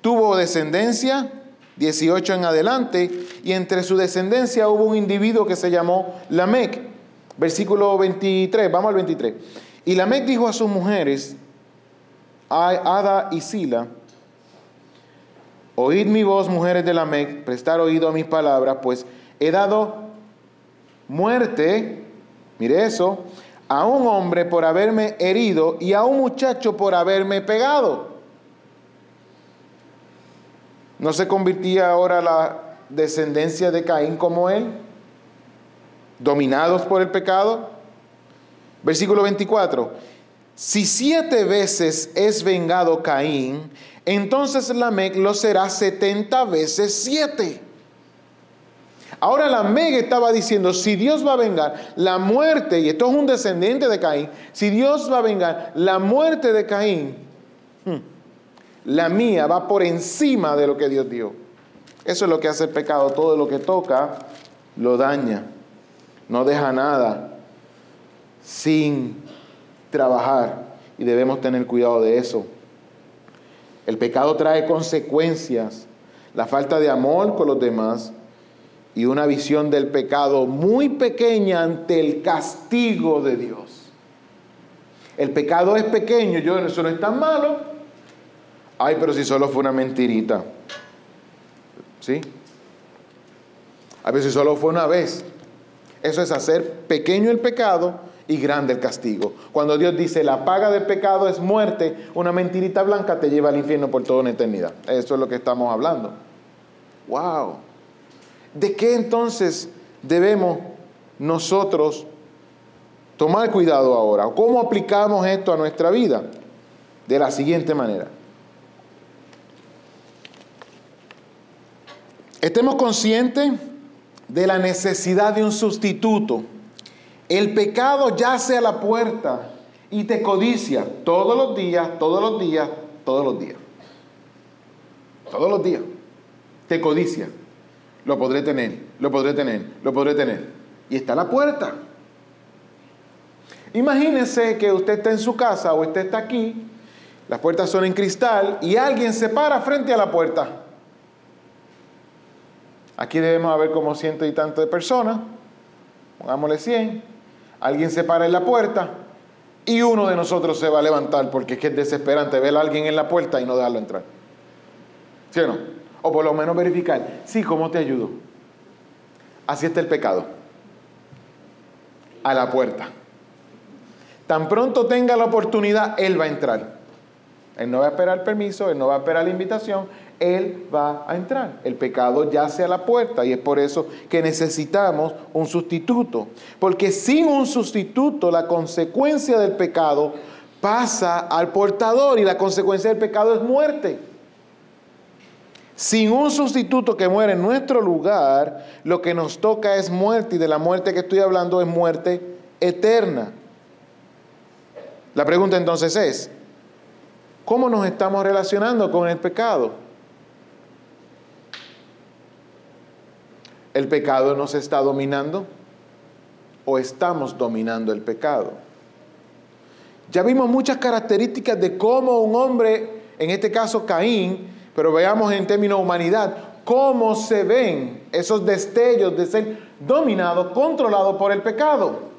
tuvo descendencia, 18 en adelante, y entre su descendencia hubo un individuo que se llamó Lamec. Versículo 23, vamos al 23. Y Lamec dijo a sus mujeres, Ada y Sila, oíd mi voz, mujeres de Lamec, prestar oído a mis palabras, pues he dado muerte, mire eso, a un hombre por haberme herido y a un muchacho por haberme pegado. ¿No se convertía ahora la descendencia de Caín como él? Dominados por el pecado. Versículo 24. Si siete veces es vengado Caín, entonces Lamec lo será setenta veces siete. Ahora Lamec estaba diciendo, si Dios va a vengar la muerte, y esto es un descendiente de Caín, si Dios va a vengar la muerte de Caín, hmm, la mía va por encima de lo que Dios dio. Eso es lo que hace el pecado. Todo lo que toca lo daña. No deja nada sin trabajar. Y debemos tener cuidado de eso. El pecado trae consecuencias. La falta de amor con los demás y una visión del pecado muy pequeña ante el castigo de Dios. El pecado es pequeño, yo eso no es tan malo, Ay, pero si solo fue una mentirita. ¿Sí? A veces solo fue una vez. Eso es hacer pequeño el pecado y grande el castigo. Cuando Dios dice la paga del pecado es muerte, una mentirita blanca te lleva al infierno por toda una eternidad. Eso es lo que estamos hablando. ¡Wow! ¿De qué entonces debemos nosotros tomar cuidado ahora? ¿Cómo aplicamos esto a nuestra vida? De la siguiente manera. Estemos conscientes de la necesidad de un sustituto. El pecado yace a la puerta y te codicia todos los días, todos los días, todos los días. Todos los días. Te codicia. Lo podré tener, lo podré tener, lo podré tener. Y está la puerta. Imagínese que usted está en su casa o usted está aquí, las puertas son en cristal y alguien se para frente a la puerta. Aquí debemos haber como ciento y tanto de personas, pongámosle 100, alguien se para en la puerta y uno de nosotros se va a levantar porque es que es desesperante ver a alguien en la puerta y no dejarlo entrar. ¿Sí o no? O por lo menos verificar, sí, ¿cómo te ayudo? Así está el pecado. A la puerta. Tan pronto tenga la oportunidad, Él va a entrar. Él no va a esperar permiso, Él no va a esperar la invitación, él va a entrar. El pecado yace a la puerta y es por eso que necesitamos un sustituto. Porque sin un sustituto la consecuencia del pecado pasa al portador y la consecuencia del pecado es muerte. Sin un sustituto que muere en nuestro lugar, lo que nos toca es muerte y de la muerte que estoy hablando es muerte eterna. La pregunta entonces es, ¿cómo nos estamos relacionando con el pecado? ¿El pecado nos está dominando? ¿O estamos dominando el pecado? Ya vimos muchas características de cómo un hombre, en este caso Caín, pero veamos en términos de humanidad, cómo se ven esos destellos de ser dominado, controlado por el pecado.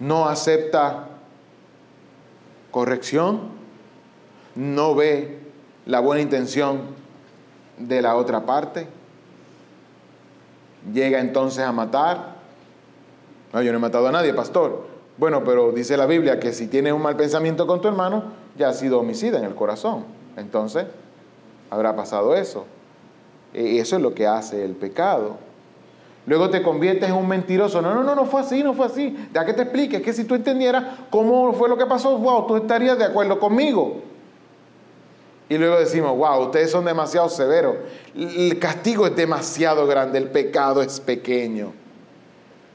No acepta corrección, no ve la buena intención de la otra parte. Llega entonces a matar. No, yo no he matado a nadie, pastor. Bueno, pero dice la Biblia que si tienes un mal pensamiento con tu hermano, ya ha sido homicida en el corazón. Entonces, habrá pasado eso. Y eso es lo que hace el pecado. Luego te conviertes en un mentiroso. No, no, no, no fue así, no fue así. Ya que te expliques, que si tú entendieras cómo fue lo que pasó, wow, tú estarías de acuerdo conmigo. Y luego decimos, wow, ustedes son demasiado severos. El castigo es demasiado grande, el pecado es pequeño.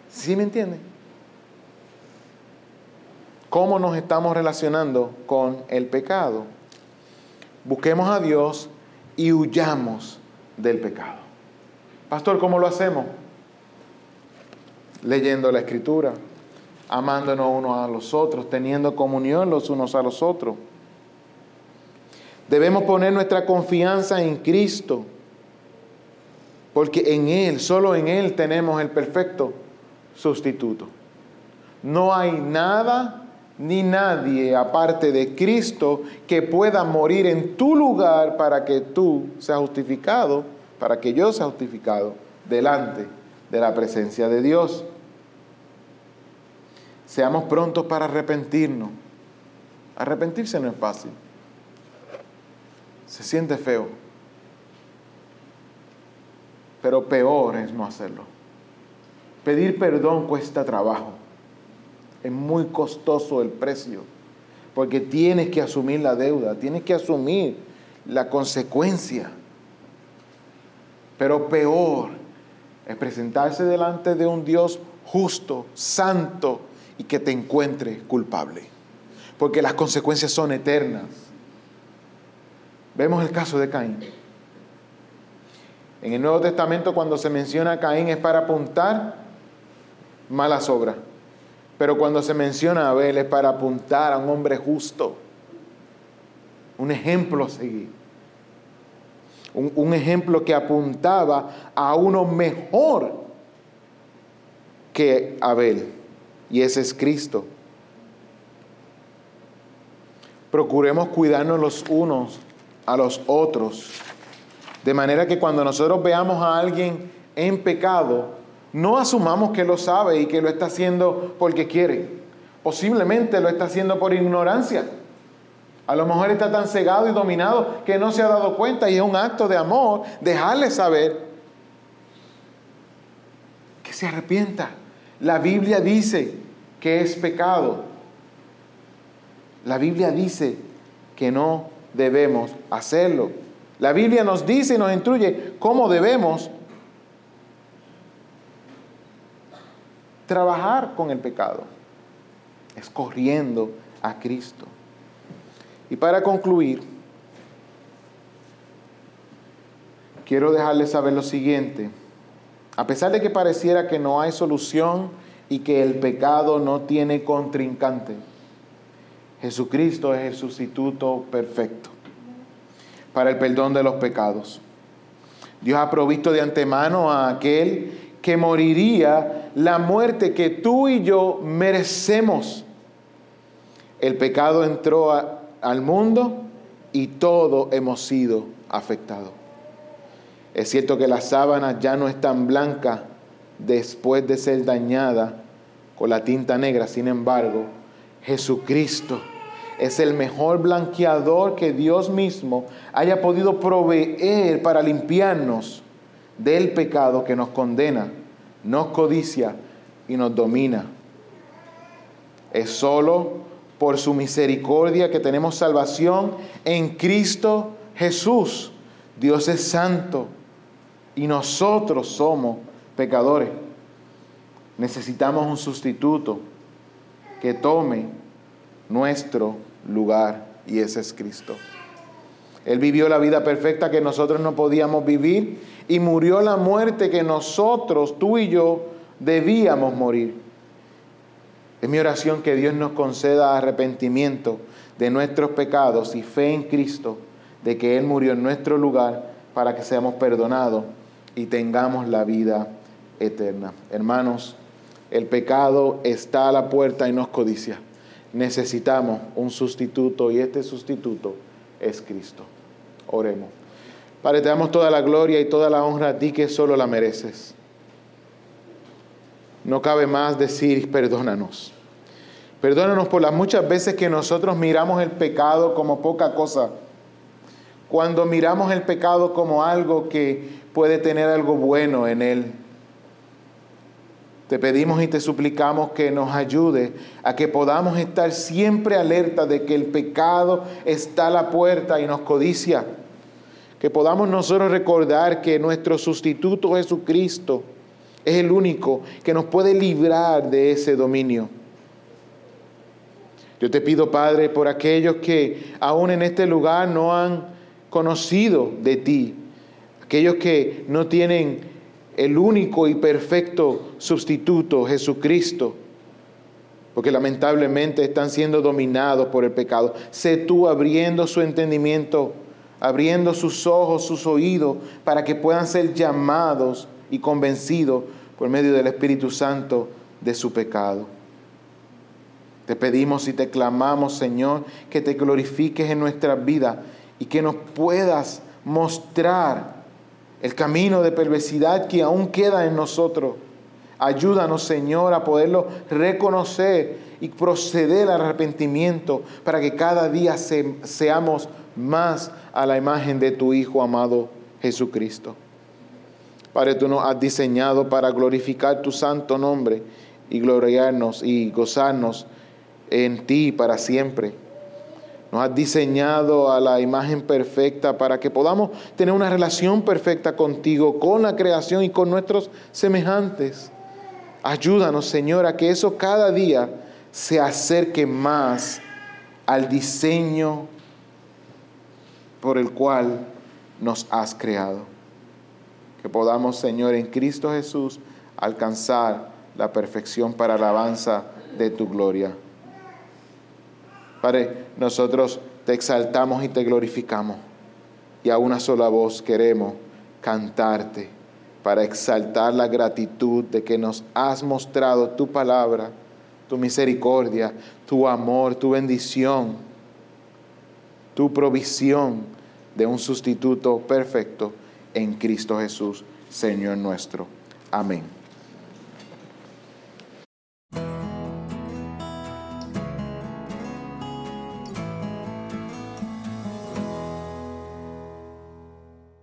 ¿Sí me entienden? ¿Cómo nos estamos relacionando con el pecado? Busquemos a Dios y huyamos del pecado. Pastor, ¿cómo lo hacemos? Leyendo la escritura, amándonos unos a los otros, teniendo comunión los unos a los otros. Debemos poner nuestra confianza en Cristo, porque en Él, solo en Él tenemos el perfecto sustituto. No hay nada ni nadie aparte de Cristo que pueda morir en tu lugar para que tú seas justificado, para que yo sea justificado delante de la presencia de Dios. Seamos prontos para arrepentirnos. Arrepentirse no es fácil. Se siente feo. Pero peor es no hacerlo. Pedir perdón cuesta trabajo. Es muy costoso el precio. Porque tienes que asumir la deuda, tienes que asumir la consecuencia. Pero peor es presentarse delante de un Dios justo, santo y que te encuentre culpable. Porque las consecuencias son eternas. Vemos el caso de Caín. En el Nuevo Testamento cuando se menciona a Caín es para apuntar malas obras. Pero cuando se menciona a Abel es para apuntar a un hombre justo. Un ejemplo a seguir. Un, ejemplo que apuntaba a uno mejor que Abel. Y ese es Cristo. Procuremos cuidarnos los unos a los otros. De manera que cuando nosotros veamos a alguien en pecado, no asumamos que lo sabe y que lo está haciendo porque quiere. Posiblemente lo está haciendo por ignorancia. A lo mejor está tan cegado y dominado que no se ha dado cuenta y es un acto de amor dejarle saber que se arrepienta. La Biblia dice que es pecado. La Biblia dice que no debemos hacerlo. La Biblia nos dice y nos instruye cómo debemos trabajar con el pecado, escorriendo a Cristo. Y para concluir, quiero dejarles saber lo siguiente. A pesar de que pareciera que no hay solución y que el pecado no tiene contrincante, Jesucristo es el sustituto perfecto para el perdón de los pecados. Dios ha provisto de antemano a aquel que moriría la muerte que tú y yo merecemos. El pecado entró al mundo y todos hemos sido afectados. Es cierto que las sábanas ya no están blancas después de ser dañada con la tinta negra, sin embargo, Jesucristo es el mejor blanqueador que Dios mismo haya podido proveer para limpiarnos del pecado que nos condena, nos codicia y nos domina. Es solo por su misericordia que tenemos salvación en Cristo Jesús. Dios es santo y nosotros somos pecadores. Necesitamos un sustituto que tome nuestro lugar y ese es Cristo. Él vivió la vida perfecta que nosotros no podíamos vivir y murió la muerte que nosotros, tú y yo, debíamos morir. Es mi oración que Dios nos conceda arrepentimiento de nuestros pecados y fe en Cristo, de que Él murió en nuestro lugar para que seamos perdonados y tengamos la vida eterna. Hermanos, el pecado está a la puerta y nos codicia. Necesitamos un sustituto y este sustituto es Cristo. Oremos. Padre, te damos toda la gloria y toda la honra a ti que solo la mereces. No cabe más decir perdónanos. Perdónanos por las muchas veces que nosotros miramos el pecado como poca cosa. Cuando miramos el pecado como algo que puede tener algo bueno en él. Te pedimos y te suplicamos que nos ayude a que podamos estar siempre alerta de que el pecado está a la puerta y nos codicia que podamos nosotros recordar que nuestro sustituto Jesucristo es el único que nos puede librar de ese dominio. Yo te pido, Padre, por aquellos que aún en este lugar no han conocido de ti, aquellos que no tienen el único y perfecto sustituto, Jesucristo, porque lamentablemente están siendo dominados por el pecado. Sé tú abriendo su entendimiento, abriendo sus ojos, sus oídos, para que puedan ser llamados y convencidos por medio del Espíritu Santo de su pecado. Te pedimos y te clamamos, Señor, que te glorifiques en nuestra vida y que nos puedas mostrar el camino de perversidad que aún queda en nosotros. Ayúdanos, Señor, a poderlo reconocer y proceder al arrepentimiento para que cada día seamos más a la imagen de tu Hijo amado Jesucristo. Padre, tú nos has diseñado para glorificar tu santo nombre y gloriarnos y gozarnos en ti para siempre. Nos has diseñado a la imagen perfecta para que podamos tener una relación perfecta contigo, con la creación y con nuestros semejantes. Ayúdanos, Señor, a que eso cada día se acerque más al diseño por el cual nos has creado. Que podamos, Señor, en Cristo Jesús alcanzar la perfección para alabanza de tu gloria. Padre, nosotros te exaltamos y te glorificamos y a una sola voz queremos cantarte para exaltar la gratitud de que nos has mostrado tu palabra, tu misericordia, tu amor, tu bendición, tu provisión de un sustituto perfecto en Cristo Jesús, Señor nuestro. Amén.